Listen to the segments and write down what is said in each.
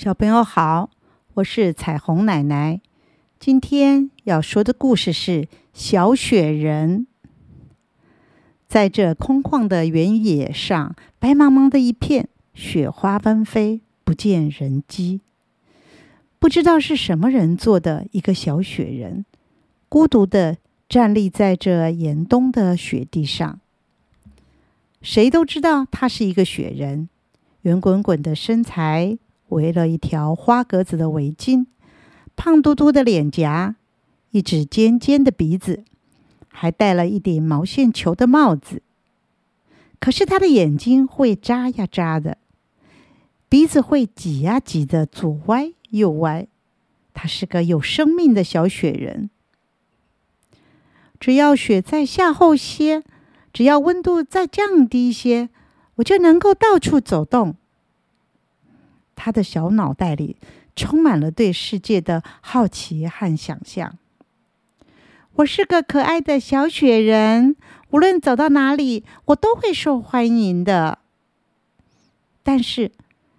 小朋友好，我是彩虹奶奶。今天要说的故事是小雪人。在这空旷的原野上，白茫茫的一片，雪花纷飞，不见人迹。不知道是什么人做的一个小雪人，孤独的站立在这严冬的雪地上。谁都知道他是一个雪人，圆滚滚的身材。围了一条花格子的围巾，胖嘟嘟的脸颊，一只尖尖的鼻子，还戴了一顶毛线球的帽子。可是他的眼睛会眨呀眨的，鼻子会挤呀挤的，左歪右歪。他是个有生命的小雪人。只要雪再下厚些，只要温度再降低些，我就能够到处走动。他的小脑袋里充满了对世界的好奇和想象。我是个可爱的小雪人，无论走到哪里，我都会受欢迎的。但是，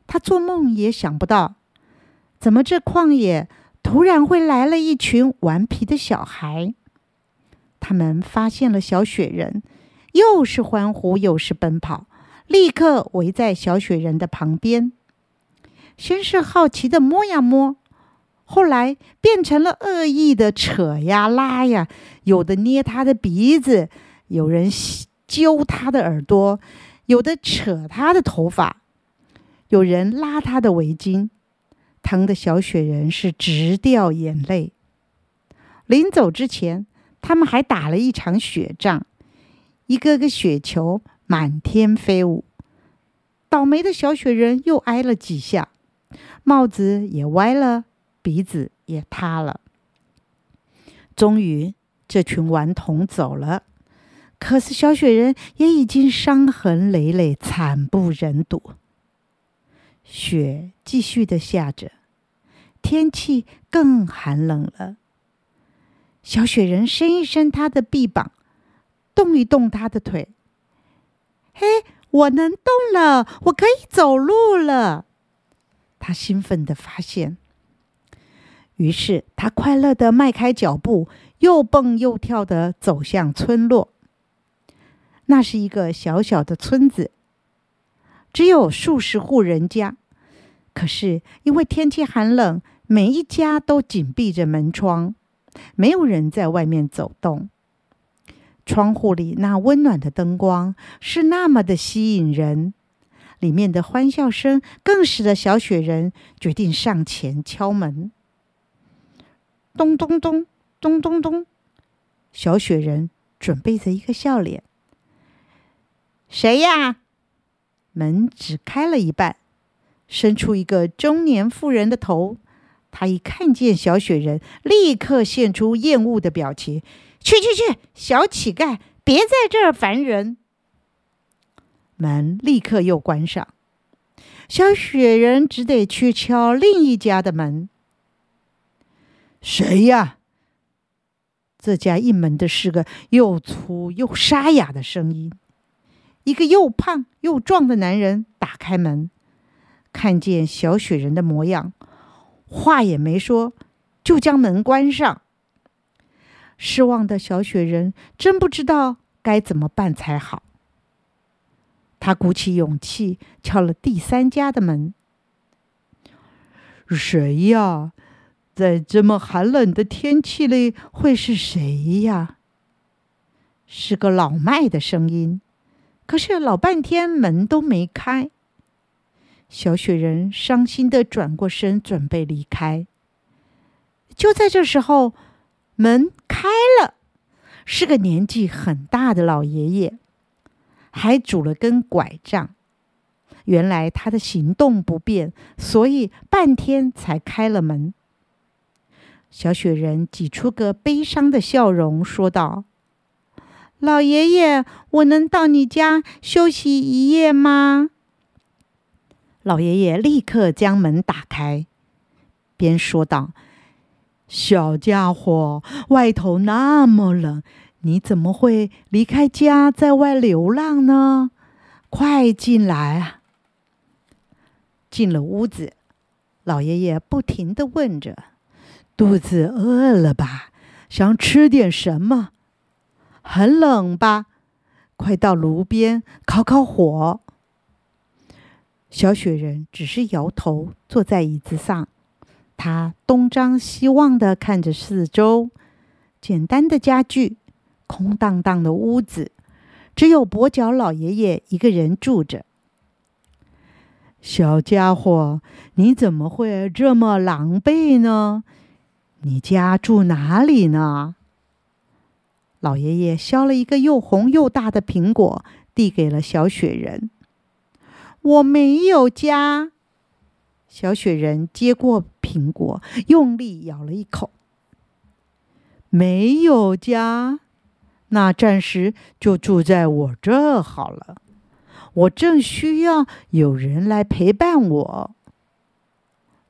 他做梦也想不到，怎么这旷野突然会来了一群顽皮的小孩？他们发现了小雪人，又是欢呼又是奔跑，立刻围在小雪人的旁边。先是好奇的摸呀摸，后来变成了恶意的扯呀拉呀，有的捏他的鼻子，有人揪他的耳朵，有的扯他的头发，有人拉他的围巾，疼的小雪人是直掉眼泪。临走之前，他们还打了一场雪仗，一个个雪球满天飞舞，倒霉的小雪人又挨了几下。帽子也歪了，鼻子也塌了。终于，这群顽童走了，可是小雪人也已经伤痕累累，惨不忍睹。雪继续的下着，天气更寒冷了。小雪人伸一伸他的臂膀，动一动他的腿。嘿，我能动了，我可以走路了。他兴奋地发现，于是他快乐地迈开脚步，又蹦又跳地走向村落。那是一个小小的村子，只有数十户人家。可是因为天气寒冷，每一家都紧闭着门窗，没有人在外面走动。窗户里那温暖的灯光是那么的吸引人。里面的欢笑声更使得小雪人决定上前敲门。咚咚咚咚咚咚，小雪人准备着一个笑脸。谁呀？门只开了一半，伸出一个中年妇人的头。他一看见小雪人，立刻现出厌恶的表情：“去去去，小乞丐，别在这儿烦人！”门立刻又关上，小雪人只得去敲另一家的门。谁呀？这家应门的是个又粗又沙哑的声音。一个又胖又壮的男人打开门，看见小雪人的模样，话也没说，就将门关上。失望的小雪人真不知道该怎么办才好。他鼓起勇气敲了第三家的门。谁呀？在这么寒冷的天气里，会是谁呀？是个老迈的声音。可是老半天门都没开。小雪人伤心的转过身，准备离开。就在这时候，门开了，是个年纪很大的老爷爷。还拄了根拐杖，原来他的行动不便，所以半天才开了门。小雪人挤出个悲伤的笑容，说道：“老爷爷，我能到你家休息一夜吗？”老爷爷立刻将门打开，边说道：“小家伙，外头那么冷。”你怎么会离开家在外流浪呢？快进来啊！进了屋子，老爷爷不停地问着：“肚子饿了吧？想吃点什么？很冷吧？快到炉边烤烤火。”小雪人只是摇头，坐在椅子上。他东张西望地看着四周，简单的家具，空荡荡的屋子，只有跛脚老爷爷一个人住着。小家伙，你怎么会这么狼狈呢？你家住哪里呢？老爷爷削了一个又红又大的苹果，递给了小雪人。我没有家。小雪人接过苹果，用力咬了一口。没有家，那暂时就住在我这好了。我正需要有人来陪伴我。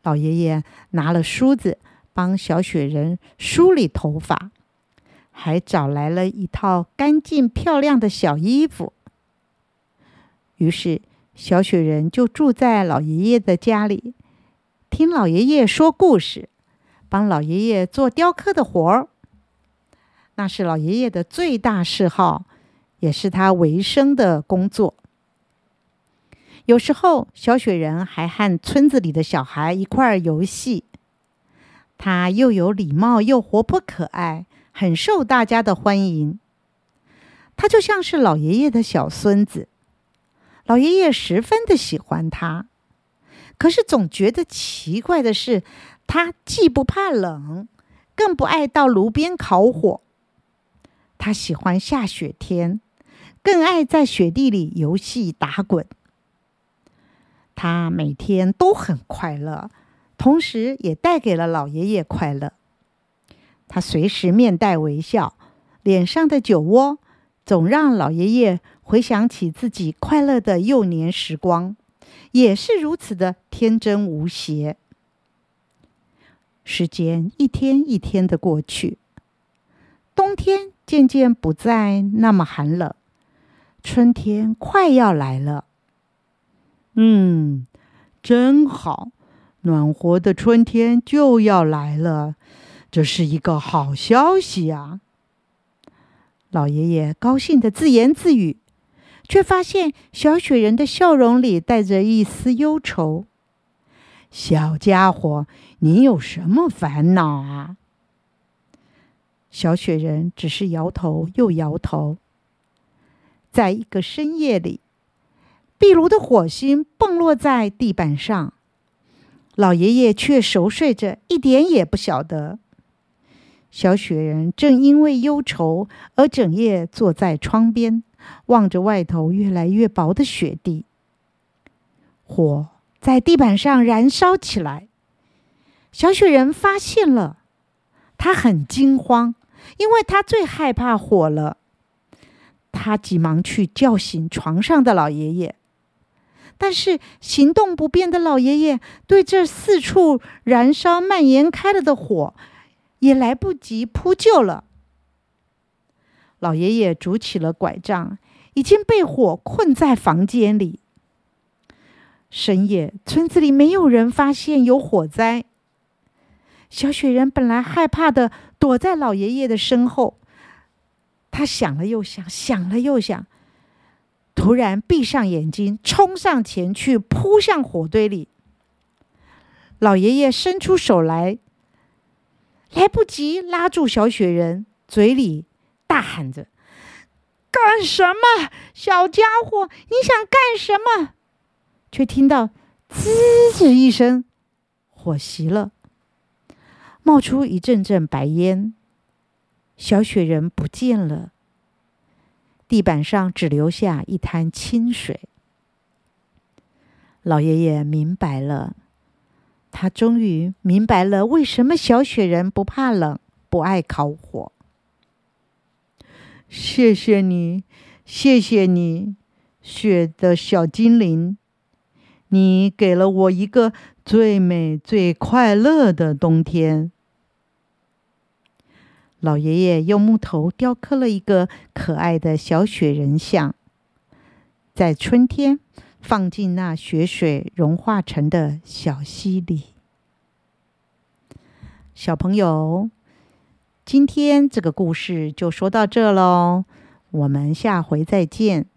老爷爷拿了梳子帮小雪人梳理头发，还找来了一套干净漂亮的小衣服。于是，小雪人就住在老爷爷的家里，听老爷爷说故事，帮老爷爷做雕刻的活儿。那是老爷爷的最大嗜好，也是他维生的工作。有时候，小雪人还和村子里的小孩一块儿游戏。他又有礼貌，又活泼可爱，很受大家的欢迎。他就像是老爷爷的小孙子，老爷爷十分的喜欢他。可是总觉得奇怪的是，他既不怕冷，更不爱到炉边烤火。他喜欢下雪天，更爱在雪地里游戏打滚。他每天都很快乐，同时也带给了老爷爷快乐。他随时面带微笑，脸上的酒窝总让老爷爷回想起自己快乐的幼年时光，也是如此的天真无邪。时间一天一天的过去，冬天渐渐不再那么寒冷，春天快要来了。嗯，真好，暖和的春天就要来了，这是一个好消息啊！老爷爷高兴的自言自语，却发现小雪人的笑容里带着一丝忧愁。小家伙，你有什么烦恼啊？小雪人只是摇头又摇头。在一个深夜里。壁炉的火星蹦落在地板上，老爷爷却熟睡着，一点也不晓得。小雪人正因为忧愁而整夜坐在窗边，望着外头越来越薄的雪地。火在地板上燃烧起来，小雪人发现了，他很惊慌，因为他最害怕火了。他急忙去叫醒床上的老爷爷。但是行动不便的老爷爷对这四处燃烧、蔓延开了的火，也来不及扑救了。老爷爷拄起了拐杖，已经被火困在房间里。深夜，村子里没有人发现有火灾。小雪人本来害怕的，躲在老爷爷的身后。他想了又想，想了又想。突然闭上眼睛，冲上前去，扑向火堆里。老爷爷伸出手来，来不及拉住小雪人，嘴里大喊着：“干什么，小家伙？你想干什么？”却听到“滋”滋一声，火熄了，冒出一阵阵白烟，小雪人不见了。地板上只留下一滩清水。老爷爷明白了，他终于明白了为什么小雪人不怕冷、不爱烤火。谢谢你，谢谢你，雪的小精灵，你给了我一个最美、最快乐的冬天。老爷爷用木头雕刻了一个可爱的小雪人像，在春天放进那雪水融化成的小溪里。小朋友，今天这个故事就说到这喽，我们下回再见。